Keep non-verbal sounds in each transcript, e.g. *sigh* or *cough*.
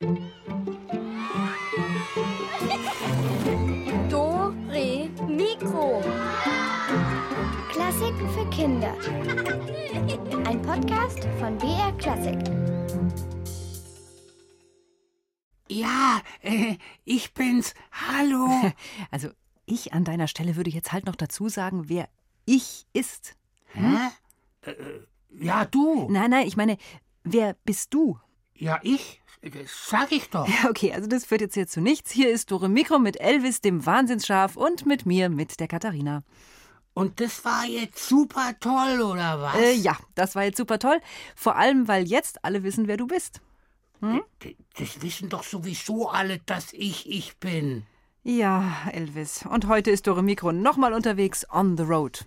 Do, Re, Mikro. Klassiken für Kinder. Ein Podcast von BR Klassik. Ja, äh, ich bin's. Hallo. *laughs* Also ich an deiner Stelle würde jetzt halt noch dazu sagen, wer ich ist. Hä? Äh, ja, du. Nein, nein, ich meine, wer bist du? Ja, ich. Das sag ich doch. Ja, okay, also das führt jetzt hier zu nichts. Hier ist Dore Mikro mit Elvis, dem Wahnsinnsschaf, und mit mir, mit der Katharina. Und das war jetzt super toll, oder was? Äh, ja, das war jetzt super toll. Vor allem, weil jetzt alle wissen, wer du bist. Hm? D- Das wissen doch sowieso alle, dass ich ich bin. Ja, Elvis. Und heute ist Dore Mikro nochmal unterwegs on the road.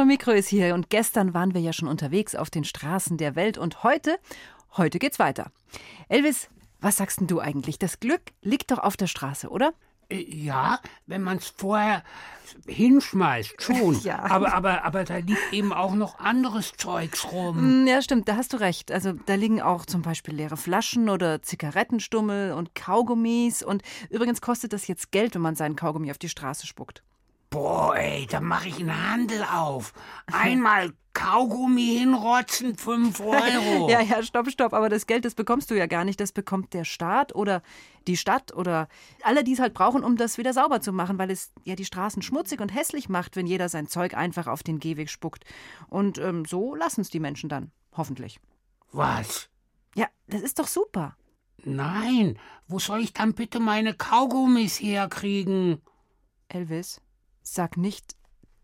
Dore Mikro ist hier und gestern waren wir ja schon unterwegs auf den Straßen der Welt und heute, heute geht's weiter. Elvis, was sagst denn du eigentlich? Das Glück liegt doch auf der Straße, oder? Äh, Ja, wenn man's vorher hinschmeißt, schon. *laughs* Ja. Aber, aber, aber da liegt eben auch noch anderes Zeugs rum. Hm, Ja, stimmt, da hast du recht. Also da liegen auch zum Beispiel leere Flaschen oder Zigarettenstummel und Kaugummis. Und übrigens kostet das jetzt Geld, wenn man seinen Kaugummi auf die Straße spuckt. Boah, ey, da mache ich einen Handel auf. Einmal Kaugummi hinrotzen, 5 *laughs* Euro. Ja, ja, stopp, stopp. Aber das Geld, das bekommst du ja gar nicht. Das bekommt der Staat oder die Stadt oder alle, die es halt brauchen, um das wieder sauber zu machen, weil es ja die Straßen schmutzig und hässlich macht, wenn jeder sein Zeug einfach auf den Gehweg spuckt. Und ähm, so lassen es die Menschen dann. Hoffentlich. Was? Ja, das ist doch super. Nein, wo soll ich dann bitte meine Kaugummis herkriegen? Elvis, sag nicht,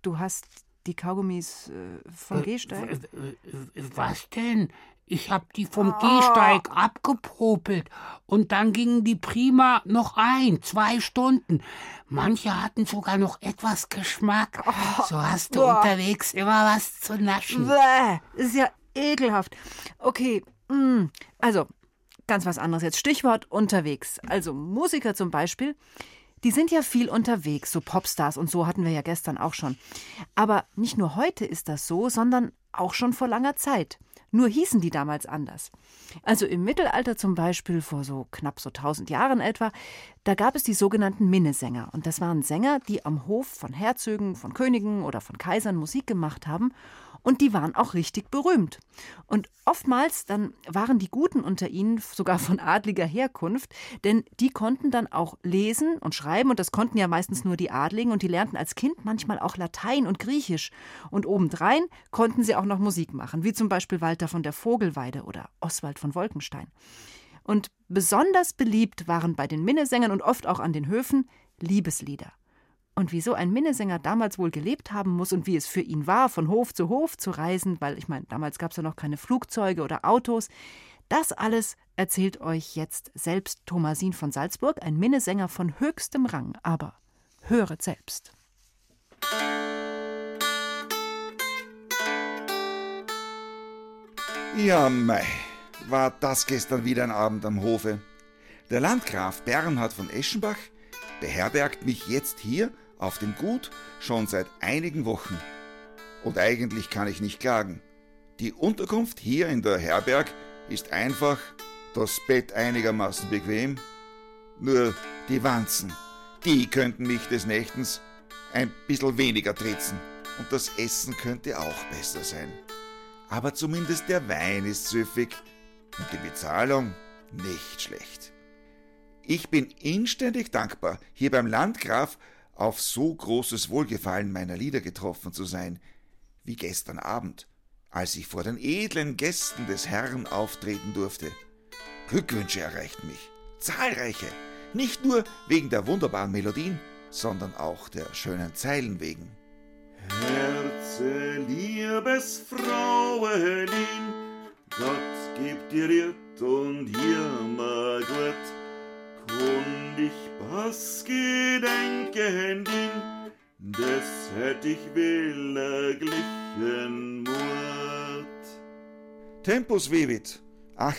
du hast die Kaugummis äh, vom Gehsteig. W- w- Was denn? Ich hab die vom Ah. Gehsteig abgepopelt und dann gingen die prima noch ein, zwei Stunden. Manche hatten sogar noch etwas Geschmack. *laughs* So hast du Boah. unterwegs immer was zu naschen. Bäh, ist ja ekelhaft. Okay, mm, also ganz was anderes jetzt. Stichwort unterwegs. Also Musiker zum Beispiel, die sind ja viel unterwegs, so Popstars und so hatten wir ja gestern auch schon. Aber nicht nur heute ist das so, sondern auch schon vor langer Zeit. Nur hießen die damals anders. Also im Mittelalter zum Beispiel, vor so knapp so 1000 Jahren etwa, da gab es die sogenannten Minnesänger. Und das waren Sänger, die am Hof von Herzögen, von Königen oder von Kaisern Musik gemacht haben. Und die waren auch richtig berühmt. Und oftmals dann waren die Guten unter ihnen sogar von adliger Herkunft, denn die konnten dann auch lesen und schreiben und das konnten ja meistens nur die Adligen und die lernten als Kind manchmal auch Latein und Griechisch. Und obendrein konnten sie auch noch Musik machen, wie zum Beispiel Walter von der Vogelweide oder Oswald von Wolkenstein. Und besonders beliebt waren bei den Minnesängern und oft auch an den Höfen Liebeslieder. Und wie so ein Minnesänger damals wohl gelebt haben muss und wie es für ihn war, von Hof zu Hof zu reisen, weil ich meine, damals gab es ja noch keine Flugzeuge oder Autos, das alles erzählt euch jetzt selbst Thomasin von Salzburg, ein Minnesänger von höchstem Rang. Aber höret selbst. Ja, mei, war das gestern wieder ein Abend am Hofe. Der Landgraf Bernhard von Eschenbach beherbergt mich jetzt hier auf dem Gut schon seit einigen Wochen. Und eigentlich kann ich nicht klagen. Die Unterkunft hier in der Herberg ist einfach, das Bett einigermaßen bequem, nur die Wanzen, die könnten mich des Nächtens ein bisschen weniger tritzen und das Essen könnte auch besser sein. Aber zumindest der Wein ist süffig und die Bezahlung nicht schlecht. Ich bin inständig dankbar, hier beim Landgraf auf so großes Wohlgefallen meiner Lieder getroffen zu sein, wie gestern Abend, als ich vor den edlen Gästen des Herrn auftreten durfte. Glückwünsche erreichten mich, zahlreiche, nicht nur wegen der wunderbaren Melodien, sondern auch der schönen Zeilen wegen. Herz Grüße, liebes Frauelin, Gott gibt dir Ritt und hier gut, kund ich was gedenken din, des hätt ich willerglichen Mut. Tempus vivit. Ach,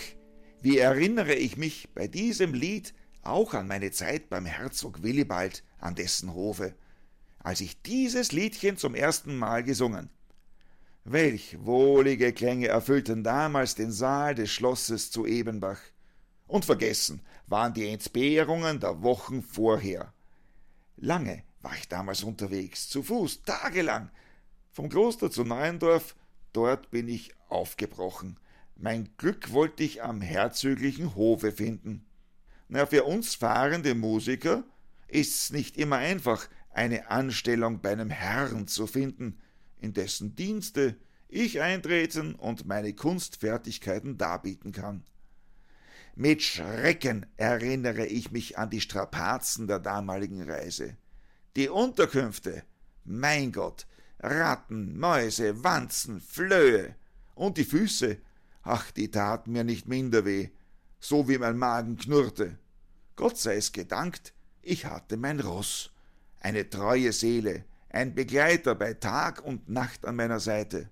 wie erinnere ich mich bei diesem Lied auch an meine Zeit beim Herzog Willibald an dessen Hofe, als ich dieses Liedchen zum ersten Mal gesungen. Welch wohlige Klänge erfüllten damals den Saal des Schlosses zu Ebenbach. Und vergessen waren die Entbehrungen der Wochen vorher. Lange war ich damals unterwegs, zu Fuß, tagelang. Vom Kloster zu Neuendorf, dort bin ich aufgebrochen. Mein Glück wollte ich am herzöglichen Hofe finden. Na, für uns fahrende Musiker ist's nicht immer einfach, eine Anstellung bei einem Herrn zu finden, in dessen Dienste ich eintreten und meine Kunstfertigkeiten darbieten kann. Mit Schrecken erinnere ich mich an die Strapazen der damaligen Reise. Die Unterkünfte, mein Gott, Ratten, Mäuse, Wanzen, Flöhe und die Füße, ach, die taten mir nicht minder weh, so wie mein Magen knurrte. Gott sei es gedankt, ich hatte mein Ross, eine treue Seele, ein Begleiter bei Tag und Nacht an meiner Seite.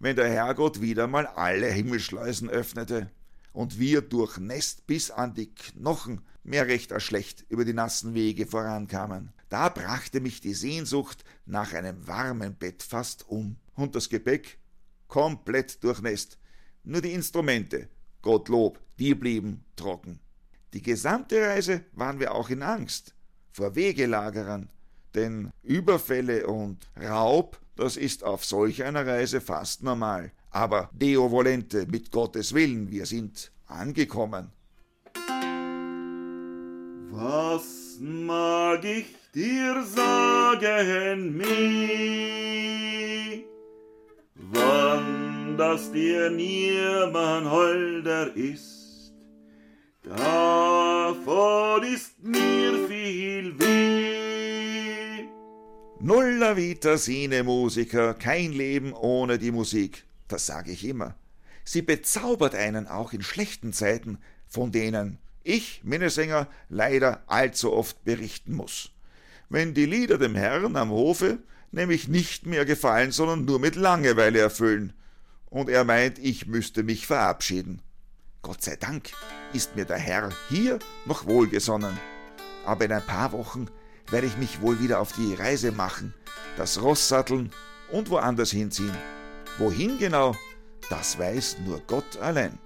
Wenn der Herrgott wieder mal alle Himmelschleusen öffnete und wir durchnässt bis an die Knochen mehr recht als schlecht über die nassen Wege vorankamen, da brachte mich die Sehnsucht nach einem warmen Bett fast um und das Gepäck komplett durchnässt. Nur die Instrumente, Gottlob, die blieben trocken. Die gesamte Reise waren wir auch in Angst vor Wegelagerern, denn Überfälle und Raub, das ist auf solch einer Reise fast normal. Aber Deo volente, mit Gottes Willen, wir sind angekommen. Was mag ich dir sagen, mi? Wann das dir niemand holder ist, davon ist mir viel weh. Nulla vita sine Musiker, kein Leben ohne die Musik, das sage ich immer. Sie bezaubert einen auch in schlechten Zeiten, von denen ich, Minnesänger, leider allzu oft berichten muss. Wenn die Lieder dem Herrn am Hofe nämlich nicht mehr gefallen, sondern nur mit Langeweile erfüllen, und er meint, ich müsste mich verabschieden. Gott sei Dank ist mir der Herr hier noch wohlgesonnen. Aber in ein paar Wochen werde ich mich wohl wieder auf die Reise machen, das Ross satteln und woanders hinziehen. Wohin genau, das weiß nur Gott allein.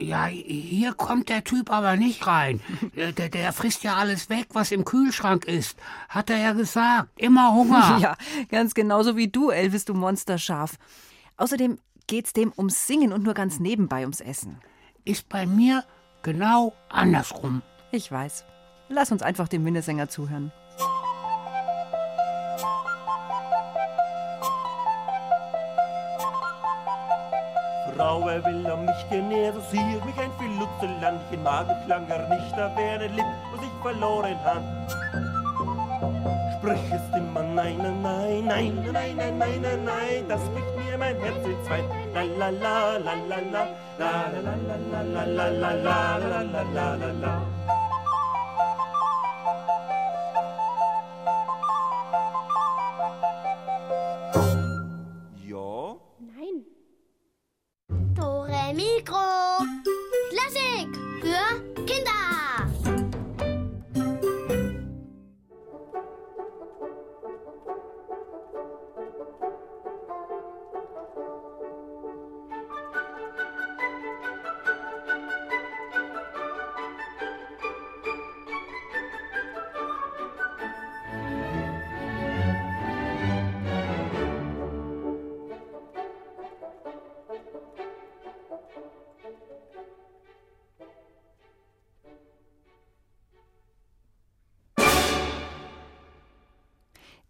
Ja, hier kommt der Typ aber nicht rein. Der, der frisst ja alles weg, was im Kühlschrank ist. Hat er ja gesagt. Immer Hunger. *laughs* Ja, ganz genauso wie du, Elvis, du Monsterschaf. Außerdem geht's dem ums Singen und nur ganz nebenbei ums Essen. Ist bei mir genau andersrum. Ich weiß. Lass uns einfach dem Minnesänger zuhören. Fraue will um mich genährt, sieht mich ein Filutzelandchen, mag ich langer nicht erwähnen, lieb, was ich verloren han. Sprich es immer nein, nein, nein, nein, nein, nein, nein, nein, nein, das bricht mir mein Herz in zwei. La la la la la la, la la la la la la la la la la la la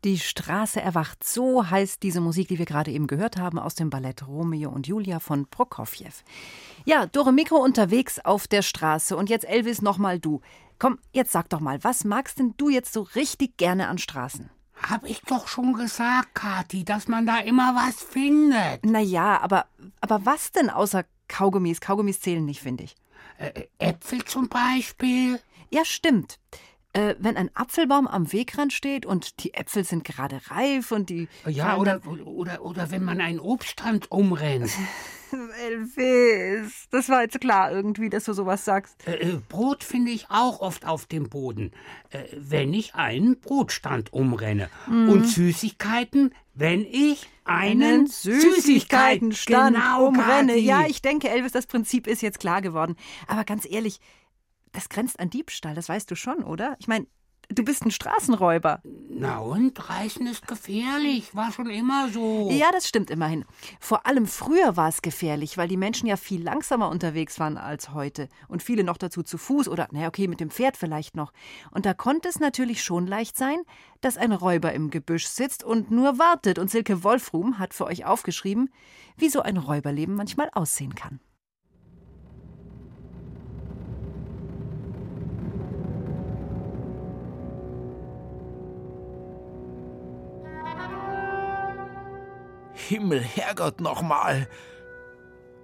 Die Straße erwacht. So heißt diese Musik, die wir gerade eben gehört haben aus dem Ballett Romeo und Julia von Prokofjew. Ja, Dore Mikro unterwegs auf der Straße. Und jetzt Elvis, nochmal du. Komm, jetzt sag doch mal, was magst denn du jetzt so richtig gerne an Straßen? Hab ich doch schon gesagt, Kathi, dass man da immer was findet. Naja, aber, aber was denn außer Kaugummis? Kaugummis zählen nicht, finde ich. Äh, Äpfel zum Beispiel. Ja, stimmt. Äh, wenn ein Apfelbaum am Wegrand steht und die Äpfel sind gerade reif und die. Ja, fallen oder, oder, oder wenn man einen Obststand umrennt. *laughs* Elvis, das war jetzt klar irgendwie, dass du sowas sagst. Äh, äh, Brot finde ich auch oft auf dem Boden, äh, wenn ich einen Brotstand umrenne. Und Süßigkeiten, wenn ich einen Süßigkeitenstand genau, umrenne. Kathi. Ja, ich denke, Elvis, das Prinzip ist jetzt klar geworden. Aber ganz ehrlich, das grenzt an Diebstahl, das weißt du schon, oder? Ich meine, du bist ein Straßenräuber. Na und, Reißen ist gefährlich, war schon immer so. Ja, das stimmt immerhin. Vor allem früher war es gefährlich, weil die Menschen ja viel langsamer unterwegs waren als heute. Und viele noch dazu zu Fuß oder, naja, okay, mit dem Pferd vielleicht noch. Und da konnte es natürlich schon leicht sein, dass ein Räuber im Gebüsch sitzt und nur wartet. Und Silke Wolfrum hat für euch aufgeschrieben, wie so ein Räuberleben manchmal aussehen kann. Himmel, Herrgott, nochmal!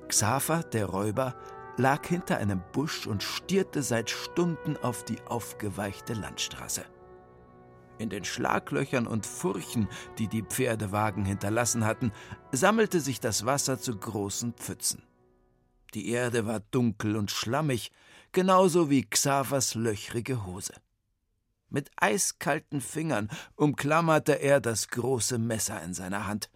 Xaver, der Räuber, lag hinter einem Busch und stierte seit Stunden auf die aufgeweichte Landstraße. In den Schlaglöchern und Furchen, die die Pferdewagen hinterlassen hatten, sammelte sich das Wasser zu großen Pfützen. Die Erde war dunkel und schlammig, genauso wie Xavers löchrige Hose. Mit eiskalten Fingern umklammerte er das große Messer in seiner Hand.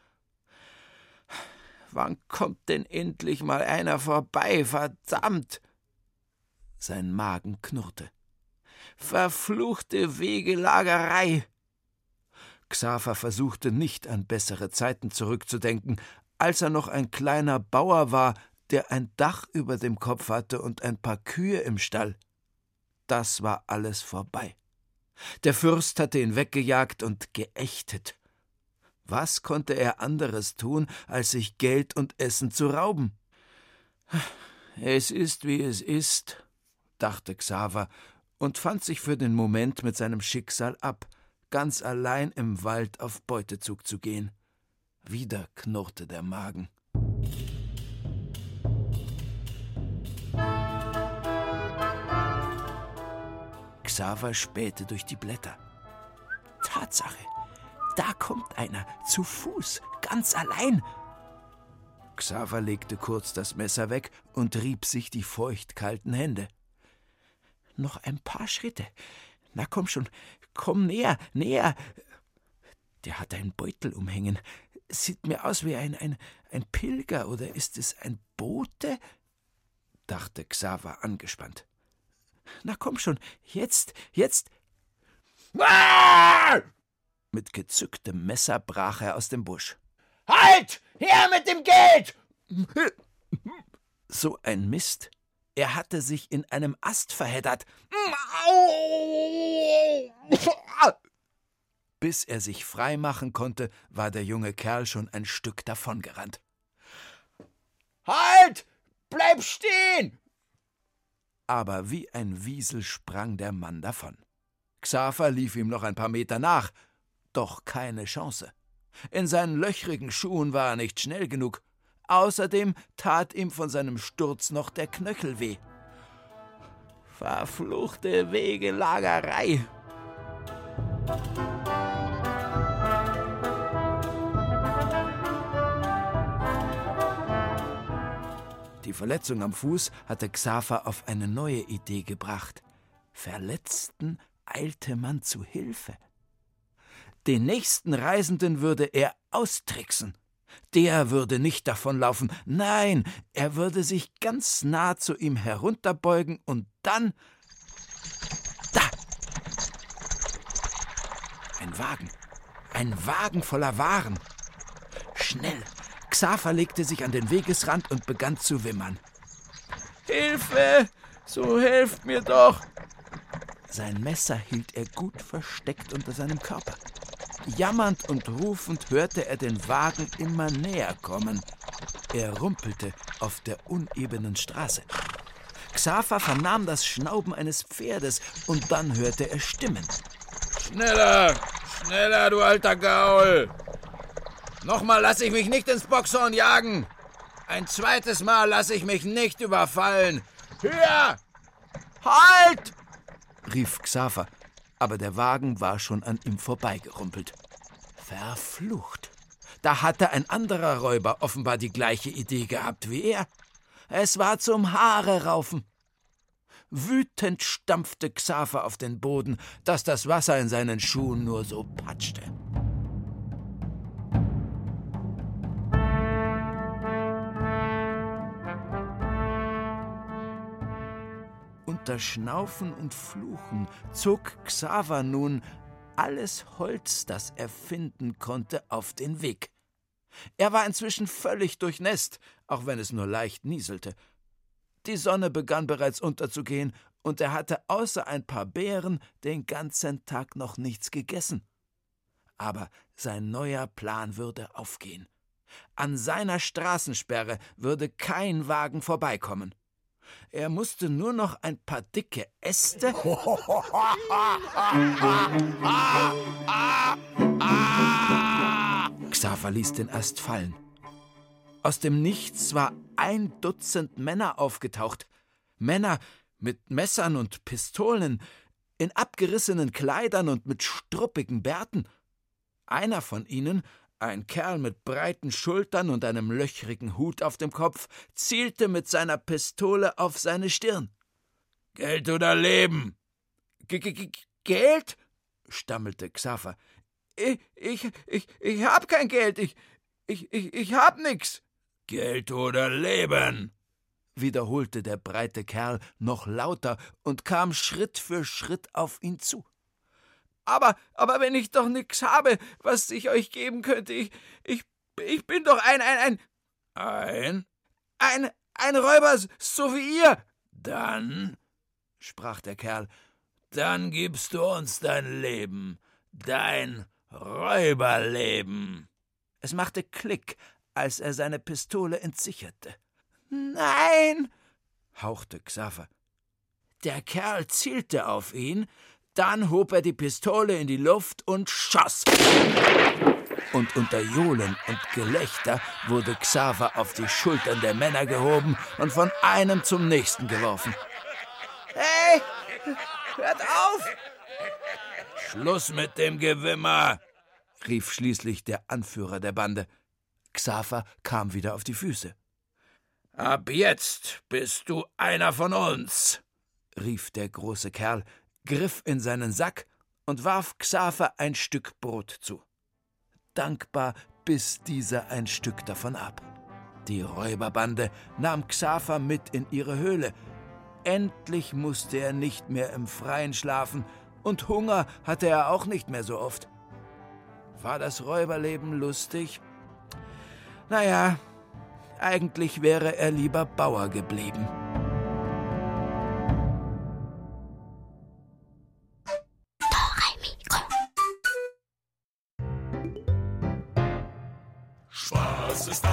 Wann kommt denn endlich mal einer vorbei, verdammt? Sein Magen knurrte. Verfluchte Wegelagerei! Xaver versuchte nicht an bessere Zeiten zurückzudenken, als er noch ein kleiner Bauer war, der ein Dach über dem Kopf hatte und ein paar Kühe im Stall. Das war alles vorbei. Der Fürst hatte ihn weggejagt und geächtet. Was konnte er anderes tun, als sich Geld und Essen zu rauben? Es ist, wie es ist, dachte Xaver und fand sich für den Moment mit seinem Schicksal ab, ganz allein im Wald auf Beutezug zu gehen. Wieder knurrte der Magen. Xaver spähte durch die Blätter. Tatsache, da kommt einer, zu Fuß, ganz allein. Xaver legte kurz das Messer weg und rieb sich die feuchtkalten Hände. Noch ein paar Schritte. Na komm schon, komm näher, näher. Der hat einen Beutel umhängen. Sieht mir aus wie ein, ein, ein Pilger oder ist es ein Bote? dachte Xaver angespannt. Na komm schon, jetzt, jetzt. Ah! Mit gezücktem Messer brach er aus dem Busch. Halt! Her mit dem Geld! So ein Mist. Er hatte sich in einem Ast verheddert. Bis er sich frei machen konnte, war der junge Kerl schon ein Stück davongerannt. Halt! Bleib stehen! Aber wie ein Wiesel sprang der Mann davon. Xaver lief ihm noch ein paar Meter nach, doch keine Chance. In seinen löchrigen Schuhen war er nicht schnell genug. Außerdem tat ihm von seinem Sturz noch der Knöchel weh. Verfluchte Wegelagerei! Die Verletzung am Fuß hatte Xaver auf eine neue Idee gebracht. Verletzten eilte man zu Hilfe. Den nächsten Reisenden würde er austricksen. Der würde nicht davonlaufen, nein, er würde sich ganz nah zu ihm herunterbeugen und dann. Da! Ein Wagen. Ein Wagen voller Waren. Schnell! Xaver legte sich an den Wegesrand und begann zu wimmern. Hilfe! So helft mir doch! Sein Messer hielt er gut versteckt unter seinem Körper. Jammernd und rufend hörte er den Wagen immer näher kommen. Er rumpelte auf der unebenen Straße. Xaver vernahm das Schnauben eines Pferdes und dann hörte er Stimmen. Schneller, schneller, du alter Gaul! Nochmal lasse ich mich nicht ins Boxhorn jagen. Ein zweites Mal lasse ich mich nicht überfallen. Höher! Halt! rief Xaver, aber der Wagen war schon an ihm vorbeigerumpelt. Verflucht! Da hatte ein anderer Räuber offenbar die gleiche Idee gehabt wie er. Es war zum Haare raufen. Wütend stampfte Xaver auf den Boden, dass das Wasser in seinen Schuhen nur so patschte. Unter Schnaufen und Fluchen zog Xaver nun alles Holz, das er finden konnte, auf den Weg. Er war inzwischen völlig durchnässt, auch wenn es nur leicht nieselte. Die Sonne begann bereits unterzugehen, und er hatte außer ein paar Beeren den ganzen Tag noch nichts gegessen. Aber sein neuer Plan würde aufgehen. An seiner Straßensperre würde kein Wagen vorbeikommen. Er musste nur noch ein paar dicke Äste. *laughs* Xaver ließ den Ast fallen. Aus dem Nichts war ein Dutzend Männer aufgetaucht. Männer mit Messern und Pistolen, in abgerissenen Kleidern und mit struppigen Bärten. Einer von ihnen, ein Kerl mit breiten Schultern und einem löchrigen Hut auf dem Kopf, zielte mit seiner Pistole auf seine Stirn. Geld oder Leben? G -g -g Geld? stammelte Xaver. Ich, ich, ich, ich hab kein Geld. Ich, ich, ich, ich hab nix. Geld oder Leben? wiederholte der breite Kerl noch lauter und kam Schritt für Schritt auf ihn zu. Aber, aber wenn ich doch nix habe, was ich euch geben könnte, ich, ich, ich bin doch ein, ein, ein, ein, ein, ein Räuber, so wie ihr. Dann, sprach der Kerl, dann gibst du uns dein Leben, dein Räuberleben. Es machte Klick, als er seine Pistole entsicherte. Nein, hauchte Xaver. Der Kerl zielte auf ihn, dann hob er die Pistole in die Luft und schoss. Und unter Johlen und Gelächter wurde Xaver auf die Schultern der Männer gehoben und von einem zum nächsten geworfen. Hey, hört auf! Schluss mit dem Gewimmer! rief schließlich der Anführer der Bande. Xaver kam wieder auf die Füße. Ab jetzt bist du einer von uns, rief der große Kerl, griff in seinen Sack und warf Xaver ein Stück Brot zu. Dankbar biss dieser ein Stück davon ab. Die Räuberbande nahm Xaver mit in ihre Höhle. Endlich musste er nicht mehr im Freien schlafen, und Hunger hatte er auch nicht mehr so oft. War das Räuberleben lustig? Naja, eigentlich wäre er lieber Bauer geblieben.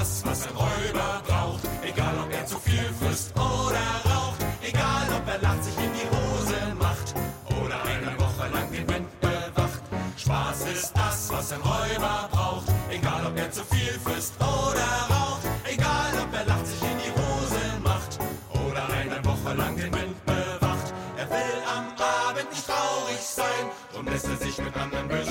Das, was ein Räuber braucht. Egal ob er zu viel frisst oder raucht. Egal ob er lacht, sich in die Hose macht. Oder eine Woche lang den Wind bewacht. Spaß ist das, was ein Räuber braucht. Egal ob er zu viel frisst oder raucht. Egal ob er lacht, sich in die Hose macht. Oder eine Woche lang den Wind bewacht. Er will am Abend nicht traurig sein. Drum lässt er sich mit anderen.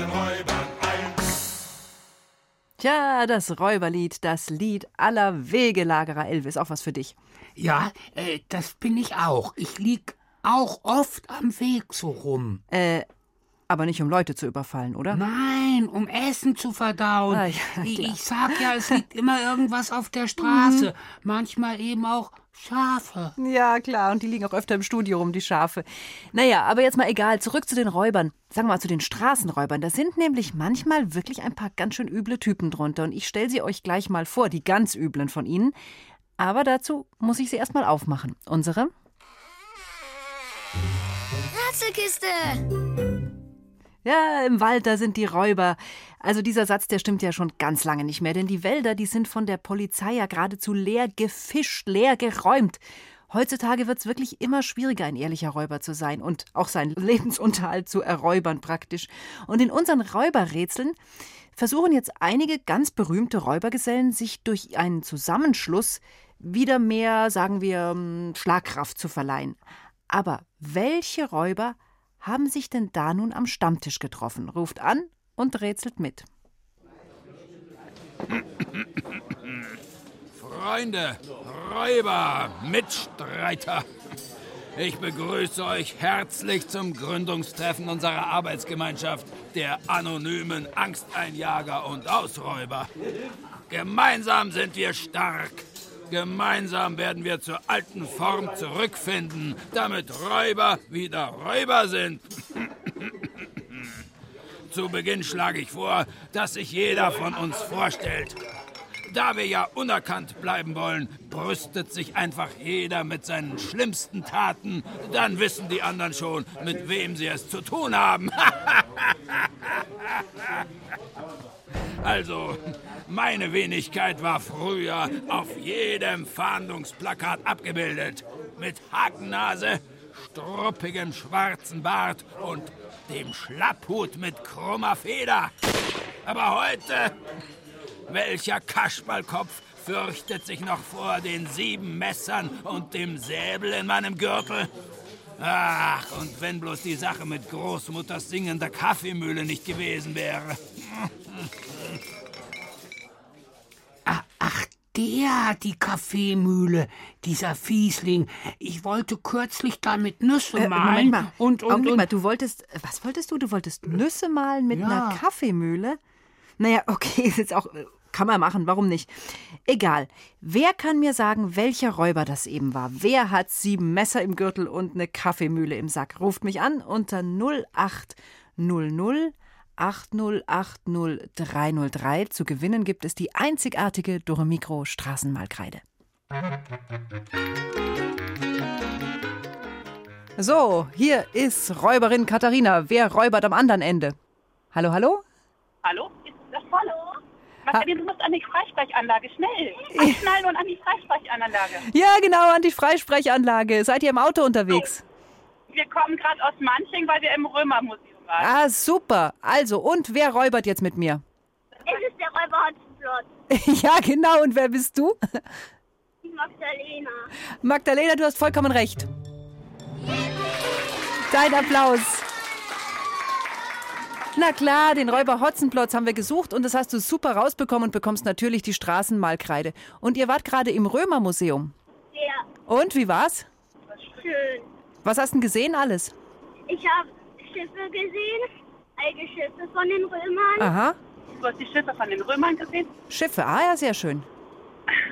Tja, das Räuberlied, das Lied aller Wegelagerer Elvis, auch was für dich. Ja, äh, das bin ich auch. Ich lieg auch oft am Weg so rum. Äh, aber nicht um Leute zu überfallen, oder? Nein, um Essen zu verdauen. Ah, ja, *laughs* ich, ich sag ja, es liegt immer irgendwas auf der Straße. Manchmal eben auch Schafe. Ja, klar, und die liegen auch öfter im Studio rum, die Schafe. Naja, aber jetzt mal egal, zurück zu den Räubern. Sagen wir mal zu den Straßenräubern. Da sind nämlich manchmal wirklich ein paar ganz schön üble Typen drunter. Und ich stelle sie euch gleich mal vor, die ganz üblen von ihnen. Aber dazu muss ich sie erst mal aufmachen. Unsere? Rätselkiste. Ja, im Wald, da sind die Räuber. Also dieser Satz, der stimmt ja schon ganz lange nicht mehr, denn die Wälder, die sind von der Polizei ja geradezu leer gefischt, leer geräumt. Heutzutage wird es wirklich immer schwieriger, ein ehrlicher Räuber zu sein und auch seinen Lebensunterhalt zu erräubern praktisch. Und in unseren Räuberrätseln versuchen jetzt einige ganz berühmte Räubergesellen, sich durch einen Zusammenschluss wieder mehr, sagen wir, ähm, Schlagkraft zu verleihen. Aber welche Räuber haben sich denn da nun am Stammtisch getroffen? Ruft an und rätselt mit. Freunde, Räuber, Mitstreiter. Ich begrüße euch herzlich zum Gründungstreffen unserer Arbeitsgemeinschaft der anonymen Angsteinjager und Ausräuber. Gemeinsam sind wir stark. Gemeinsam werden wir zur alten Form zurückfinden, damit Räuber wieder Räuber sind. Zu Beginn schlage ich vor, dass sich jeder von uns vorstellt. Da wir ja unerkannt bleiben wollen, brüstet sich einfach jeder mit seinen schlimmsten Taten. Dann wissen die anderen schon, mit wem sie es zu tun haben. *laughs* also, meine Wenigkeit war früher auf jedem Fahndungsplakat abgebildet. Mit Hakennase, struppigem schwarzen Bart und dem Schlapphut mit krummer Feder. Aber heute welcher Kasperlkopf fürchtet sich noch vor den sieben Messern und dem Säbel in meinem Gürtel? Ach, und wenn bloß die Sache mit Großmutters singender Kaffeemühle nicht gewesen wäre. Ah, Ach, der, die Kaffeemühle, dieser Fiesling. Ich wollte kürzlich damit Nüsse Äh, malen. Moment mal. Und, und, Augenblick und mal, du wolltest, was wolltest du? Du wolltest Nüsse malen mit Ja. einer Kaffeemühle? Naja, *laughs* okay, ist jetzt auch, äh, kann man machen, warum nicht? Egal. Wer kann mir sagen, welcher Räuber das eben war? Wer hat sieben Messer im Gürtel und eine Kaffeemühle im Sack? Ruft mich an unter 0800 8080303. Zu gewinnen gibt es die einzigartige Doremikro Straßenmalkreide. So, hier ist Räuberin Katharina. Wer räubert am anderen Ende? Hallo, hallo? Hallo? Ist das Hallo? Marcelin, du musst an die Freisprechanlage, schnell. Anschnallen und an die Freisprechanlage. Ja, genau, an die Freisprechanlage. Seid ihr im Auto unterwegs? Wir kommen gerade aus Manching, weil wir im Römermuseum. Ah, super. Also, und wer räubert jetzt mit mir? Es ist der Räuber Hotspot. *laughs* ja, genau. Und wer bist du? Magdalena. Magdalena, du hast vollkommen recht. Dein Applaus. Na klar, den Räuber Hotzenplotz haben wir gesucht und das hast du super rausbekommen und bekommst natürlich die Straßenmalkreide. Und ihr wart gerade im Römermuseum. Ja, Und wie war's? schön. Was hast du denn gesehen alles? Ich habe Schiffe gesehen, alte Schiffe von den Römern. Aha, Du hast die Schiffe von den Römern gesehen? Schiffe. Ah ja, sehr schön.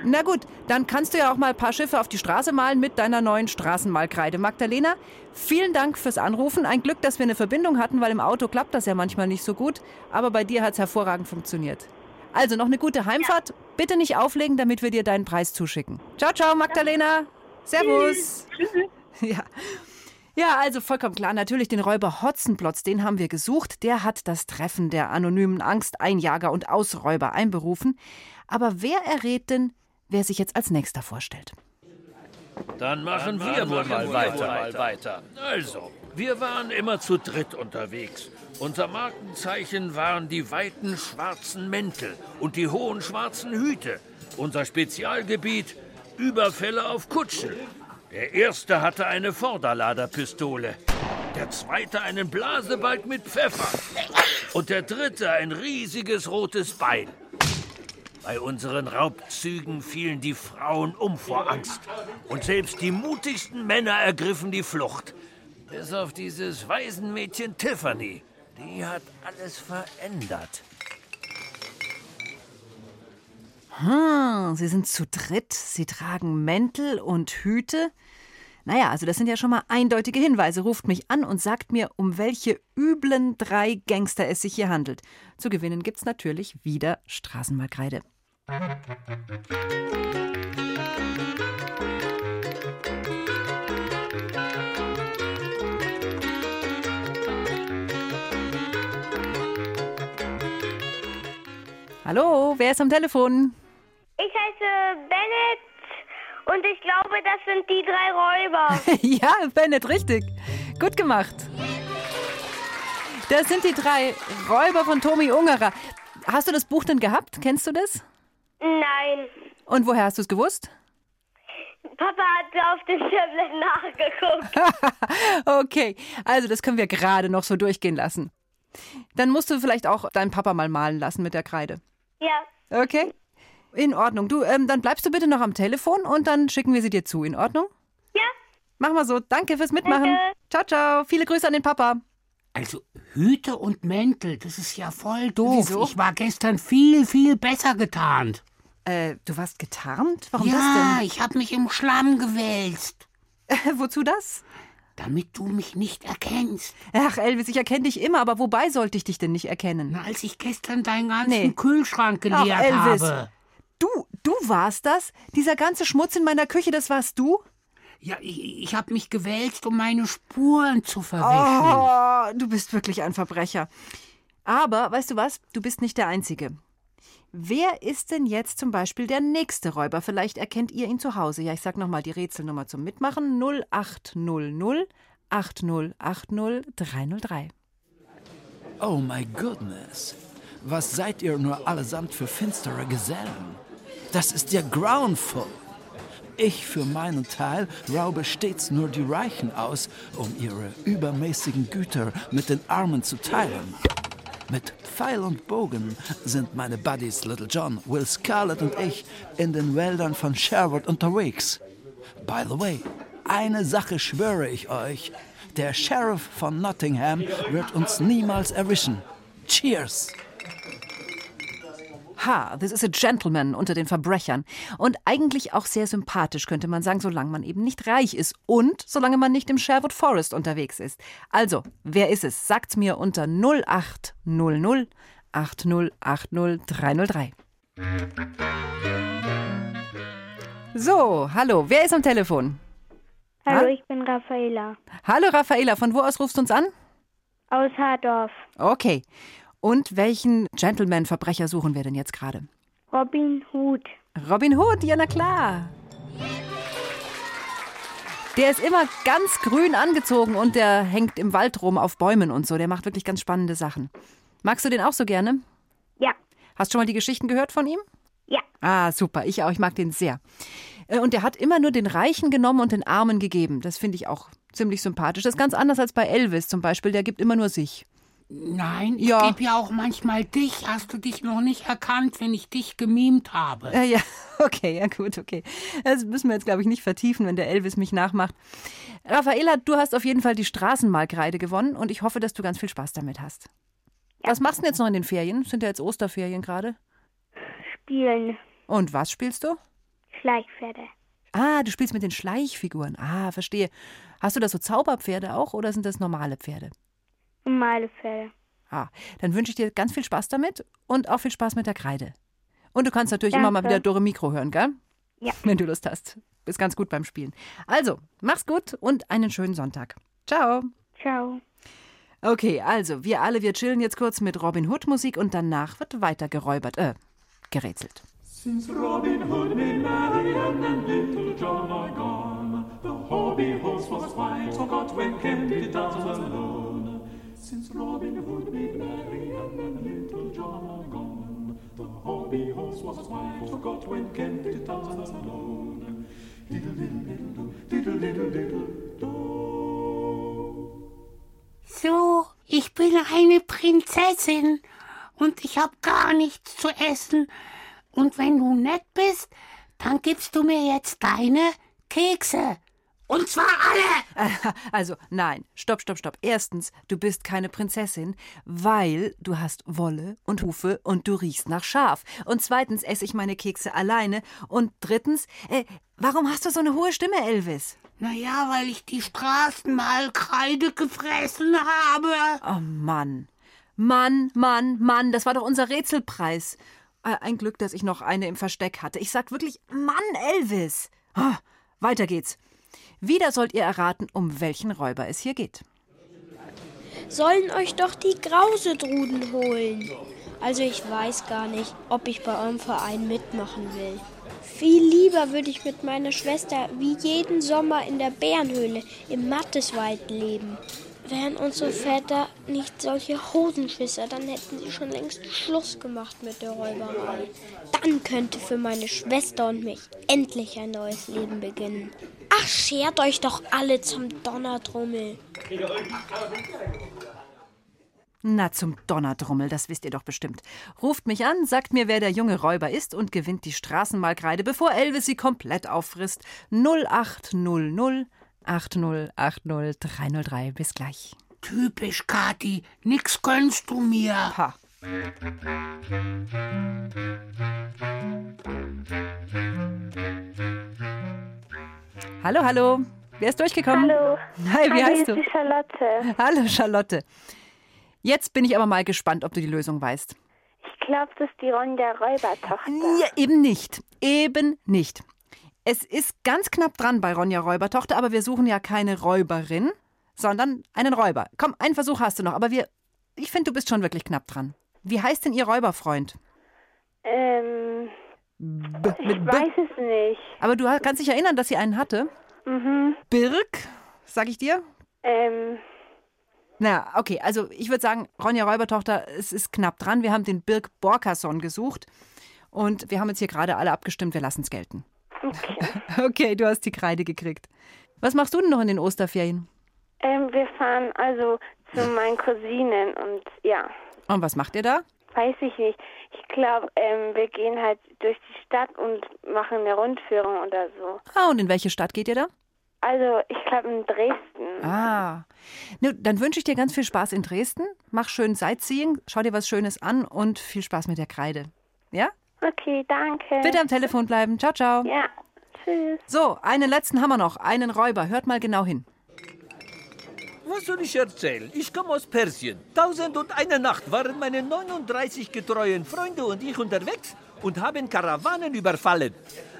Na gut, dann kannst du ja auch mal ein paar Schiffe auf die Straße malen mit deiner neuen Straßenmalkreide. Magdalena, vielen Dank fürs Anrufen. Ein Glück, dass wir eine Verbindung hatten, weil im Auto klappt das ja manchmal nicht so gut. Aber bei dir hat es hervorragend funktioniert. Also noch eine gute Heimfahrt. Bitte nicht auflegen, damit wir dir deinen Preis zuschicken. Ciao, ciao, Magdalena. Servus. *laughs* Ja. Ja, also vollkommen klar. Natürlich den Räuber Hotzenplotz, den haben wir gesucht. Der hat das Treffen der anonymen Angsteinjager und Ausräuber einberufen. Aber wer errät denn, wer sich jetzt als nächster vorstellt? Dann machen wir wohl mal weiter. Also, wir waren immer zu dritt unterwegs. Unser Markenzeichen waren die weiten schwarzen Mäntel und die hohen schwarzen Hüte. Unser Spezialgebiet Überfälle auf Kutschen. Der erste hatte eine Vorderladerpistole, der zweite einen Blasebalg mit Pfeffer und der dritte ein riesiges rotes Beil. Bei unseren Raubzügen fielen die Frauen um vor Angst. Und selbst die mutigsten Männer ergriffen die Flucht. Bis auf dieses Waisenmädchen Tiffany. Die hat alles verändert. Hm, sie sind zu dritt, sie tragen Mäntel und Hüte. Naja, also das sind ja schon mal eindeutige Hinweise. Ruft mich an und sagt mir, um welche üblen drei Gangster es sich hier handelt. Zu gewinnen gibt es natürlich wieder Straßenmarkreide. Hallo, wer ist am Telefon? Ich heiße Bennett und ich glaube, das sind die drei Räuber. *laughs* ja, Bennett, richtig. Gut gemacht. Das sind die drei Räuber von Tommy Ungerer. Hast du das Buch denn gehabt? Kennst du das? Nein. Und woher hast du es gewusst? Papa hat auf dem Tablet nachgeguckt. *laughs* okay, also das können wir gerade noch so durchgehen lassen. Dann musst du vielleicht auch deinen Papa mal malen lassen mit der Kreide. Ja. Okay? In Ordnung. Du, ähm, dann bleibst du bitte noch am Telefon und dann schicken wir sie dir zu. In Ordnung? Ja. Mach mal so. Danke fürs Mitmachen. Danke. Ciao, ciao. Viele Grüße an den Papa. Also Hüte und Mäntel, das ist ja voll doof. Wieso? Ich war gestern viel, viel besser getarnt. Äh, du warst getarnt? Warum ja, das ich habe mich im Schlamm gewälzt. denn? *laughs* Wozu das? Damit du mich nicht erkennst. Ach, Elvis, ich erkenne dich immer, aber wobei sollte ich dich denn nicht erkennen? Na, als ich gestern deinen ganzen Nee. Kühlschrank Ach, geleert Elvis. habe. Du, du warst das? Dieser ganze Schmutz in meiner Küche, das warst du? Ja, ich, ich habe mich gewälzt, um meine Spuren zu verwischen. Oh, du bist wirklich ein Verbrecher. Aber, weißt du was? Du bist nicht der Einzige. Wer ist denn jetzt zum Beispiel der nächste Räuber? Vielleicht erkennt ihr ihn zu Hause. Ja, ich sag nochmal die Rätselnummer zum Mitmachen. 0800 8080 303. Oh my goodness. Was seid ihr nur allesamt für finstere Gesellen? Das ist ja grauenvoll. Ich für meinen Teil raube stets nur die Reichen aus, um ihre übermäßigen Güter mit den Armen zu teilen. Mit Pfeil und Bogen sind meine Buddies Little John, Will Scarlett und ich in den Wäldern von Sherwood unterwegs. By the way, eine Sache schwöre ich euch. Der Sheriff von Nottingham wird uns niemals erwischen. Cheers! Ha, this is a gentleman unter den Verbrechern. Und eigentlich auch sehr sympathisch, könnte man sagen, solange man eben nicht reich ist und solange man nicht im Sherwood Forest unterwegs ist. Also, wer ist es? Sagt's mir unter 0800 8080 303. So, hallo, wer ist am Telefon? Hallo, Ha? ich bin Raffaela Hallo Raffaela, von wo aus rufst du uns an? aus Hardorf. Okay. Und welchen Gentleman-Verbrecher suchen wir denn jetzt gerade? Robin Hood. Robin Hood, ja na klar. Der ist immer ganz grün angezogen und der hängt im Wald rum auf Bäumen und so. Der macht wirklich ganz spannende Sachen. Magst du den auch so gerne? Ja. Hast schon mal die Geschichten gehört von ihm? Ja. Ah, super. Ich auch. Ich mag den sehr. Äh, Und der hat immer nur den Reichen genommen und den Armen gegeben. Das finde ich auch ziemlich sympathisch. Das ist ganz anders als bei Elvis zum Beispiel. Der gibt immer nur sich. Nein, ich Ja. gebe ja auch manchmal dich. Hast du dich noch nicht erkannt, wenn ich dich gemimt habe? Äh, ja, *laughs* okay, ja gut, okay. Das müssen wir jetzt, glaube ich, nicht vertiefen, wenn der Elvis mich nachmacht. Raffaela, du hast auf jeden Fall die Straßenmalkreide gewonnen und ich hoffe, dass du ganz viel Spaß damit hast. Was machst du denn jetzt noch in den Ferien? Sind ja jetzt Osterferien gerade. Spielen. Und was spielst du? Schleichpferde. Ah, du spielst mit den Schleichfiguren. Ah, verstehe. Hast du da so Zauberpferde auch oder sind das normale Pferde? Normale Pferde. Ah, dann wünsche ich dir ganz viel Spaß damit und auch viel Spaß mit der Kreide. Und du kannst natürlich immer mal Danke. wieder Dore Mikro hören, gell? Ja. *laughs* Wenn du Lust hast. Bist ganz gut beim Spielen. Also, mach's gut und einen schönen Sonntag. Ciao. Ciao. Okay, also, wir alle, wir chillen jetzt kurz mit Robin Hood Musik und danach wird weiter geräubert, äh, gerätselt. Since Robin Hood made Marian and Little John are gone, the hobby horse was quite forgot when Kennedy was alone. Since Robin Hood made Marian and Little John are gone, the hobby horse was quite forgot when Kennedy was alone. Diddle diddle diddle diddle diddle diddle do. So, ich bin eine Prinzessin und ich hab gar nichts zu essen. Und wenn du nett bist, dann gibst du mir jetzt deine Kekse. Und zwar alle. Also, nein, stopp, stopp, stopp. Erstens, du bist keine Prinzessin, weil du hast Wolle und Hufe und du riechst nach Schaf. Und zweitens esse ich meine Kekse alleine. Und drittens, äh, warum hast du so eine hohe Stimme, Elvis? Naja, weil ich die Straßenmalkreide gefressen habe. Oh Mann. Mann, Mann, Mann, das war doch unser Rätselpreis. Äh, Ein Glück, dass ich noch eine im Versteck hatte. Ich sag wirklich, Mann, Elvis. Ah, weiter geht's. Wieder sollt ihr erraten, um welchen Räuber es hier geht. sollen euch doch die Grausedruden holen. Also ich weiß gar nicht, ob ich bei eurem Verein mitmachen will. Viel lieber würde ich mit meiner Schwester wie jeden Sommer in der Bärenhöhle im Matteswald leben. Wären unsere Väter nicht solche Hosenschisser, dann hätten sie schon längst Schluss gemacht mit der Räuberei. Dann könnte für meine Schwester und mich endlich ein neues Leben beginnen. Ach, schert euch doch alle zum Donnertrummel. Na, zum Donnerdrummel, das wisst ihr doch bestimmt. Ruft mich an, sagt mir, wer der junge Räuber ist und gewinnt die Straßenmalkreide, bevor Elvis sie komplett auffrisst. 0800 8080 303. Bis gleich. Typisch, Kathi. Nix gönnst du mir. Ha. Hallo, hallo. Wer ist durchgekommen? Hallo. Hi, wie Hallo, heißt du? ist die Charlotte. Hallo, Charlotte. Jetzt bin ich aber mal gespannt, ob du die Lösung weißt. Ich glaube, das ist die Ronja Räubertochter. Ja, eben nicht. Eben nicht. Es ist ganz knapp dran bei Ronja Räubertochter, aber wir suchen ja keine Räuberin, sondern einen Räuber. Komm, einen Versuch hast du noch, aber wir. Ich finde, du bist schon wirklich knapp dran. Wie heißt denn Ihr Räuberfreund? Ähm, B ich weiß es nicht. Aber du kannst dich erinnern, dass sie einen hatte? Mhm. Birk, sag ich dir? Ähm, Na, okay, also ich würde sagen, Ronja Räubertochter, es ist knapp dran. Wir haben den Birk Borkasson gesucht und wir haben jetzt hier gerade alle abgestimmt, wir lassen es gelten. okay. *laughs* Okay, du hast die Kreide gekriegt. Was machst du denn noch in den Osterferien? ähm, wir fahren also zu meinen Cousinen und ja, Und was macht ihr da? weiß ich nicht. Ich glaube, ähm, wir gehen halt durch die Stadt und machen eine Rundführung oder so. Ah, und in welche Stadt geht ihr da? Also, ich glaube in Dresden. Ah. Nu, dann wünsche ich dir ganz viel Spaß in Dresden. Mach schön Sightseeing, schau dir was Schönes an und viel Spaß mit der Kreide. Ja? Okay, danke. Bitte am Telefon bleiben. Ciao, ciao. Ja, tschüss. So, einen letzten haben wir noch. Einen Räuber. Hört mal genau hin. Was soll ich erzählen? Ich komme aus Persien. Tausend und eine Nacht waren meine 39 getreuen Freunde und ich unterwegs und haben Karawanen überfallen.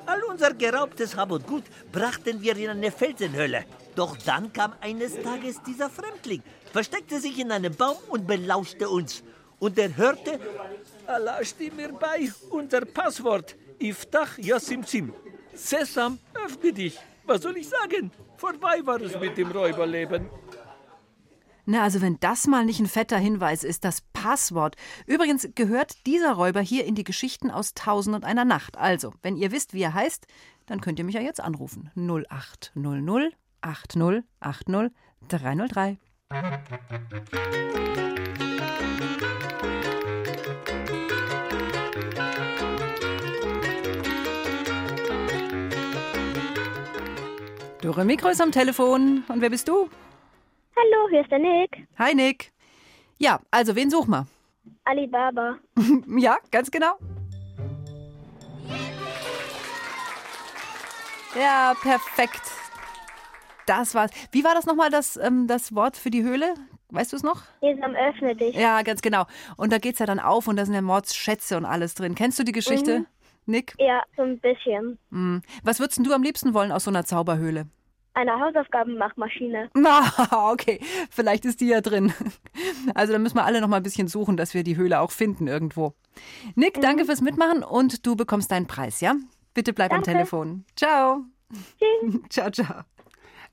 All unser geraubtes Hab und Gut brachten wir in eine Felsenhöhle. Doch dann kam eines Tages dieser Fremdling, versteckte sich in einem Baum und belauschte uns. Und er hörte, Allah steht mir bei, unser Passwort, Iftach Yasimsim. Sesam, öffne dich. Was soll ich sagen? Vorbei war es mit dem Räuberleben. Na, also wenn das mal nicht ein fetter Hinweis ist, das Passwort. Übrigens gehört dieser Räuber hier in die Geschichten aus Tausend und einer Nacht. Also, wenn ihr wisst, wie er heißt, dann könnt ihr mich ja jetzt anrufen. 0800 80 80 303. Dore Mikro ist am Telefon. Und wer bist du? Hallo, hier ist der Nick. Hi, Nick. Ja, also wen suchen wir? Alibaba. *laughs* ja, ganz genau. Ja, perfekt. Das war's. Wie war das nochmal, das, ähm, das Wort für die Höhle? Weißt du es noch? Sesam, öffne dich. Ja, ganz genau. Und da geht's ja dann auf und da sind ja Mordsschätze und alles drin. Kennst du die Geschichte, Mhm. Nick? Ja, so ein bisschen. Hm. Was würdest du am liebsten wollen aus so einer Zauberhöhle? Eine Hausaufgabenmachmaschine. Na, *laughs* okay. Vielleicht ist die ja drin. *laughs* Also dann müssen wir alle noch mal ein bisschen suchen, dass wir die Höhle auch finden irgendwo. Nick, Mhm. danke fürs Mitmachen und du bekommst deinen Preis, ja? Bitte bleib am Danke. Telefon. Ciao. *laughs* ciao, ciao.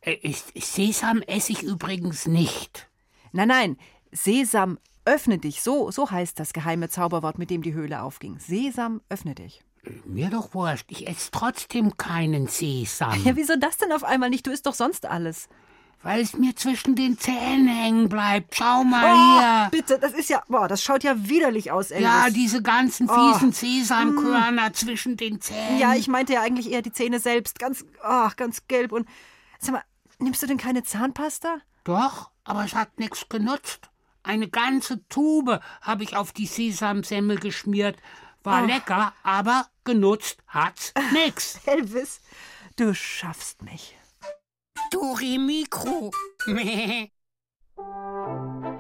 Äh, Sesam esse ich übrigens nicht. Nein, nein. Sesam, öffne dich. So, so heißt das geheime Zauberwort, mit dem die Höhle aufging. Sesam, öffne dich. Mir doch wurscht, ich esse trotzdem keinen Sesam. Ja, wieso das denn auf einmal nicht? Du isst doch sonst alles. Weil es mir zwischen den Zähnen hängen bleibt. Schau mal Oh, hier. bitte, das ist ja, boah, das schaut ja widerlich aus, Elvis. Ja, diese ganzen Oh. fiesen Sesamkörner zwischen den Zähnen. Ja, ich meinte ja eigentlich eher die Zähne selbst. Ganz, ach, ganz gelb. Und sag mal, nimmst du denn keine Zahnpasta? Doch, aber es hat nichts genutzt. Eine ganze Tube habe ich auf die Sesamsemmel geschmiert. War Ach. lecker, aber genutzt hat's nix. *laughs* Elvis, du schaffst mich. Dori Mikro. *laughs*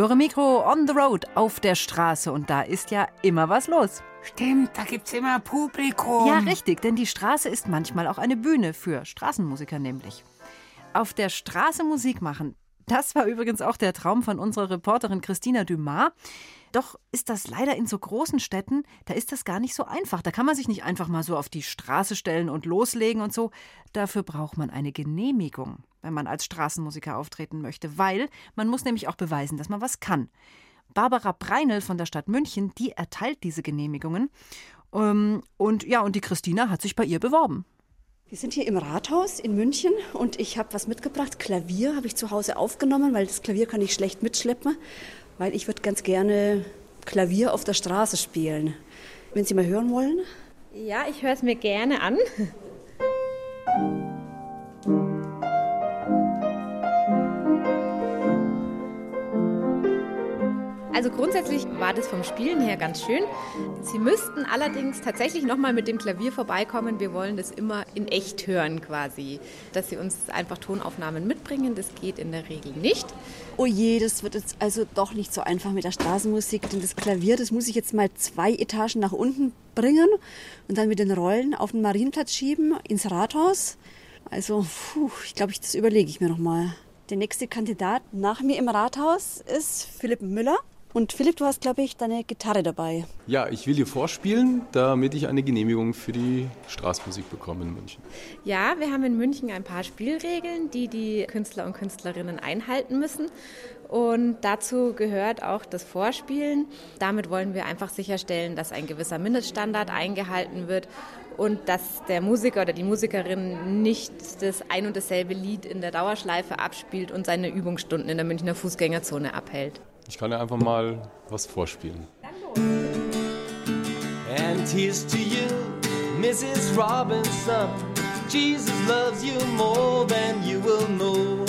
Dore Mikro on the road auf der Straße und da ist ja immer was los. Stimmt, da gibt's immer Publikum. Ja, richtig, denn die Straße ist manchmal auch eine Bühne für Straßenmusiker nämlich. Auf der Straße Musik machen, das war übrigens auch der Traum von unserer Reporterin Christina Dumas. Doch ist das leider in so großen Städten, da ist das gar nicht so einfach. Da kann man sich nicht einfach mal so auf die Straße stellen und loslegen und so. Dafür braucht man eine Genehmigung, wenn man als Straßenmusiker auftreten möchte, weil man muss nämlich auch beweisen, dass man was kann. Barbara Breinel von der Stadt München, die erteilt diese Genehmigungen. Ähm, und ja, und die Christina hat sich bei ihr beworben. Wir sind hier im Rathaus in München und ich habe was mitgebracht. Klavier habe ich zu Hause aufgenommen, weil das Klavier kann ich schlecht mitschleppen, weil ich würde ganz gerne Klavier auf der Straße spielen. Wenn Sie mal hören wollen. Ja, ich höre es mir gerne an. Also grundsätzlich war das vom Spielen her ganz schön. Sie müssten allerdings tatsächlich nochmal mit dem Klavier vorbeikommen. Wir wollen das immer in echt hören quasi. Dass Sie uns einfach Tonaufnahmen mitbringen, das geht in der Regel nicht. Oh je, das wird jetzt also doch nicht so einfach mit der Straßenmusik, denn das Klavier, das muss ich jetzt mal zwei Etagen nach unten bringen und dann mit den Rollen auf den Marienplatz schieben ins Rathaus. Also, puh, ich glaube, ich, das überlege ich mir nochmal. Der nächste Kandidat nach mir im Rathaus ist Philipp Müller. Und Philipp, du hast, glaube ich, deine Gitarre dabei. Ja, ich will hier vorspielen, damit ich eine Genehmigung für die Straßenmusik bekomme in München. Ja, wir haben in München ein paar Spielregeln, die die Künstler und Künstlerinnen einhalten müssen. Und dazu gehört auch das Vorspielen. Damit wollen wir einfach sicherstellen, dass ein gewisser Mindeststandard eingehalten wird und dass der Musiker oder die Musikerin nicht das ein und dasselbe Lied in der Dauerschleife abspielt und seine Übungsstunden in der Münchner Fußgängerzone abhält. Ich kann ja einfach mal was vorspielen. And here's to you, Mrs. Robinson. Jesus loves you more than you will know.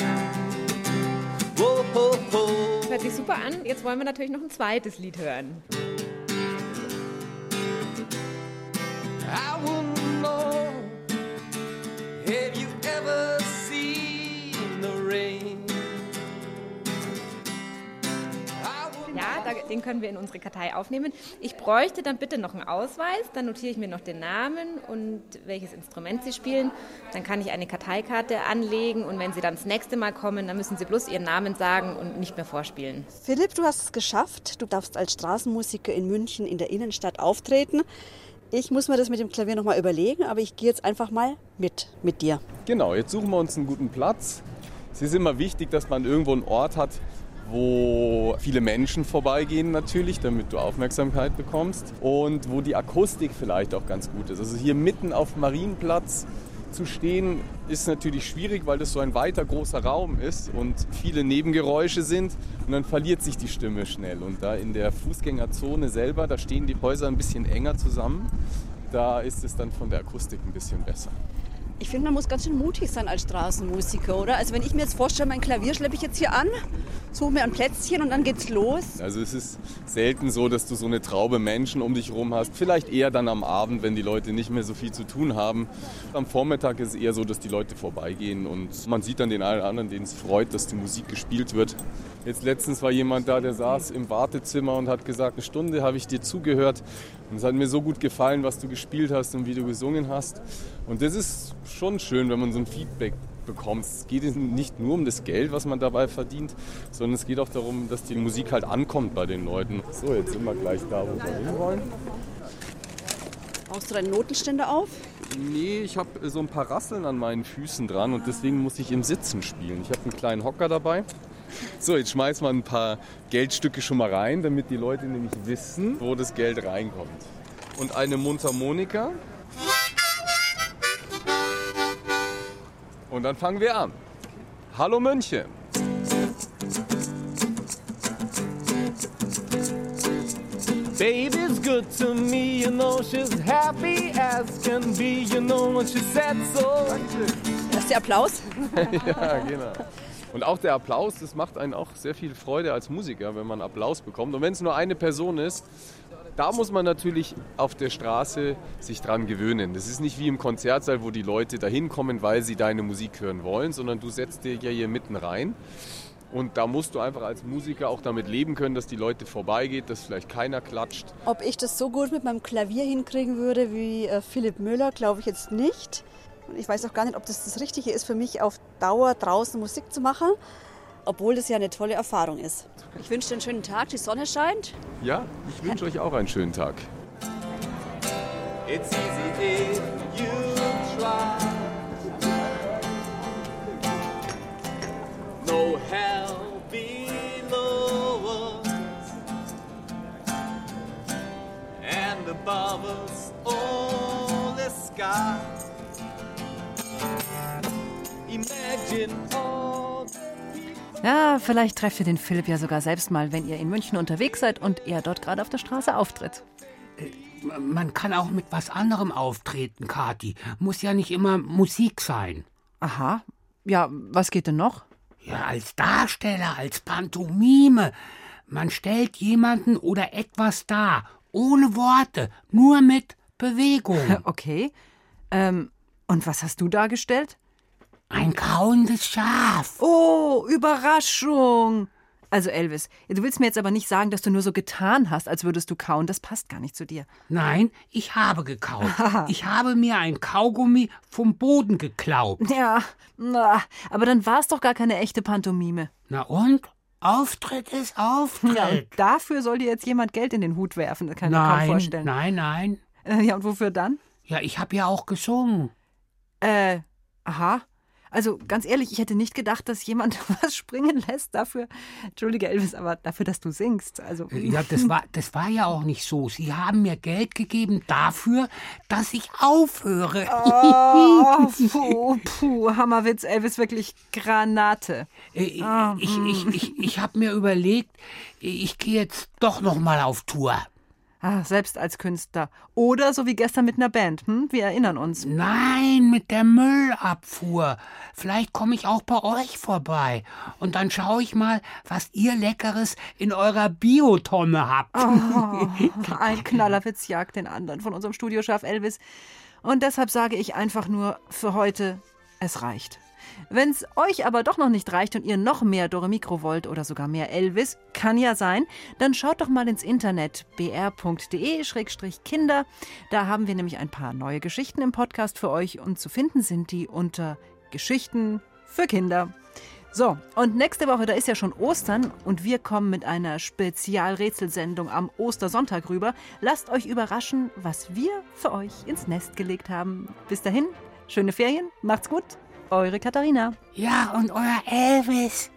Whoa, ho, ho. Hört sich super an. Jetzt wollen wir natürlich noch ein zweites Lied hören. I wouldn't know. Have you ever seen the rain? Da, den können wir in unsere Kartei aufnehmen. Ich bräuchte dann bitte noch einen Ausweis. Dann notiere ich mir noch den Namen und welches Instrument Sie spielen. Dann kann ich eine Karteikarte anlegen und wenn Sie dann das nächste Mal kommen, dann müssen Sie bloß Ihren Namen sagen und nicht mehr vorspielen. Philipp, du hast es geschafft. Du darfst als Straßenmusiker in München in der Innenstadt auftreten. Ich muss mir das mit dem Klavier nochmal überlegen, aber ich gehe jetzt einfach mal mit, mit dir. Genau, jetzt suchen wir uns einen guten Platz. Es ist immer wichtig, dass man irgendwo einen Ort hat, wo viele Menschen vorbeigehen natürlich, damit du Aufmerksamkeit bekommst und wo die Akustik vielleicht auch ganz gut ist. Also hier mitten auf Marienplatz zu stehen ist natürlich schwierig, weil das so ein weiter großer Raum ist und viele Nebengeräusche sind und dann verliert sich die Stimme schnell. Und da in der Fußgängerzone selber, da stehen die Häuser ein bisschen enger zusammen, da ist es dann von der Akustik ein bisschen besser. Ich finde, man muss ganz schön mutig sein als Straßenmusiker, oder? Also wenn ich mir jetzt vorstelle, mein Klavier schleppe ich jetzt hier an, suche mir ein Plätzchen und dann geht's los. Also es ist selten so, dass du so eine Traube Menschen um dich herum hast. Vielleicht eher dann am Abend, wenn die Leute nicht mehr so viel zu tun haben. Am Vormittag ist es eher so, dass die Leute vorbeigehen und man sieht dann den einen oder anderen, den es freut, dass die Musik gespielt wird. Jetzt letztens war jemand da, der saß im Wartezimmer und hat gesagt, eine Stunde habe ich dir zugehört und es hat mir so gut gefallen, was du gespielt hast und wie du gesungen hast. Und das ist schon schön, wenn man so ein Feedback bekommt. Es geht nicht nur um das Geld, was man dabei verdient, sondern es geht auch darum, dass die Musik halt ankommt bei den Leuten. So, jetzt sind wir gleich da, wo wir hinwollen. Baust du deinen Notenständer auf? Nee, ich habe so ein paar Rasseln an meinen Füßen dran und deswegen muss ich im Sitzen spielen. Ich habe einen kleinen Hocker dabei. So, jetzt schmeißen wir ein paar Geldstücke schon mal rein, damit die Leute nämlich wissen, wo das Geld reinkommt. Und eine Mundharmonika. Und dann fangen wir an. Hallo München. Baby's good to me, you know she's happy as can be, you know when she said so. Das ist der Applaus. *laughs* ja, genau. Und auch der Applaus, das macht einen auch sehr viel Freude als Musiker, wenn man Applaus bekommt. Und wenn es nur eine Person ist, Da muss man natürlich auf der Straße sich dran gewöhnen. Das ist nicht wie im Konzertsaal, wo die Leute da hinkommen, weil sie deine Musik hören wollen, sondern du setzt dir ja hier mitten rein. Und da musst du einfach als Musiker auch damit leben können, dass die Leute vorbeigeht, dass vielleicht keiner klatscht. Ob ich das so gut mit meinem Klavier hinkriegen würde wie äh, Philipp Müller, glaube ich jetzt nicht. Und ich weiß auch gar nicht, ob das das Richtige ist für mich, auf Dauer draußen Musik zu machen, obwohl das ja eine tolle Erfahrung ist. Ich wünsche dir einen schönen Tag, die Sonne scheint. Ja, ich wünsche euch auch einen schönen Tag. It's easy if you try. No hell below us, and above us only sky. Imagine all Ja, vielleicht trefft ihr den Philipp ja sogar selbst mal, wenn ihr in München unterwegs seid und er dort gerade auf der Straße auftritt. Man kann auch mit was anderem auftreten, Kathi. Muss ja nicht immer Musik sein. Aha. Ja, was geht denn noch? Ja, als Darsteller, als Pantomime. Man stellt jemanden oder etwas dar, ohne Worte, nur mit Bewegung. *laughs* Okay. Ähm, und was hast du dargestellt? Ein kauendes Schaf. Oh, Überraschung. Also Elvis, du willst mir jetzt aber nicht sagen, dass du nur so getan hast, als würdest du kauen. Das passt gar nicht zu dir. Nein, ich habe gekaut. Ich habe mir ein Kaugummi vom Boden geklaut. Ja, na, aber dann war es doch gar keine echte Pantomime. Na und? Auftritt ist Auftritt. Ja, dafür soll dir jetzt jemand Geld in den Hut werfen. Das kann ich mir kaum nein, vorstellen. nein, nein. Äh, ja, und wofür dann? Ja, ich habe ja auch gesungen. Äh, aha. Also ganz ehrlich, ich hätte nicht gedacht, dass jemand *laughs* was springen lässt dafür. Entschuldige, Elvis, aber dafür, dass du singst. Also Ja, das war, das war ja auch nicht so. Sie haben mir Geld gegeben dafür, dass ich aufhöre. Oh, *laughs* puh, puh, Hammerwitz, Elvis, wirklich Granate. Äh, Ah, Ich, mm. ich, ich, ich habe mir überlegt, ich gehe jetzt doch noch mal auf Tour. Ah, selbst als Künstler. Oder so wie gestern mit einer Band. Hm? Wir erinnern uns. Nein, mit der Müllabfuhr. Vielleicht komme ich auch bei euch vorbei. Und dann schaue ich mal, was ihr Leckeres in eurer Biotonne habt. Oh, *laughs* ein Knallerwitz jagt den anderen von unserem Studiochef Elvis. Und deshalb sage ich einfach nur für heute, es reicht. Wenn es euch aber doch noch nicht reicht und ihr noch mehr Dore Mikro wollt oder sogar mehr Elvis, kann ja sein, dann schaut doch mal ins Internet br.de-kinder. Da haben wir nämlich ein paar neue Geschichten im Podcast für euch und zu finden sind die unter Geschichten für Kinder. So, und nächste Woche, da ist ja schon Ostern und wir kommen mit einer Spezialrätselsendung am Ostersonntag rüber. Lasst euch überraschen, was wir für euch ins Nest gelegt haben. Bis dahin, schöne Ferien, macht's gut, eure Katharina. Ja, und euer Elvis.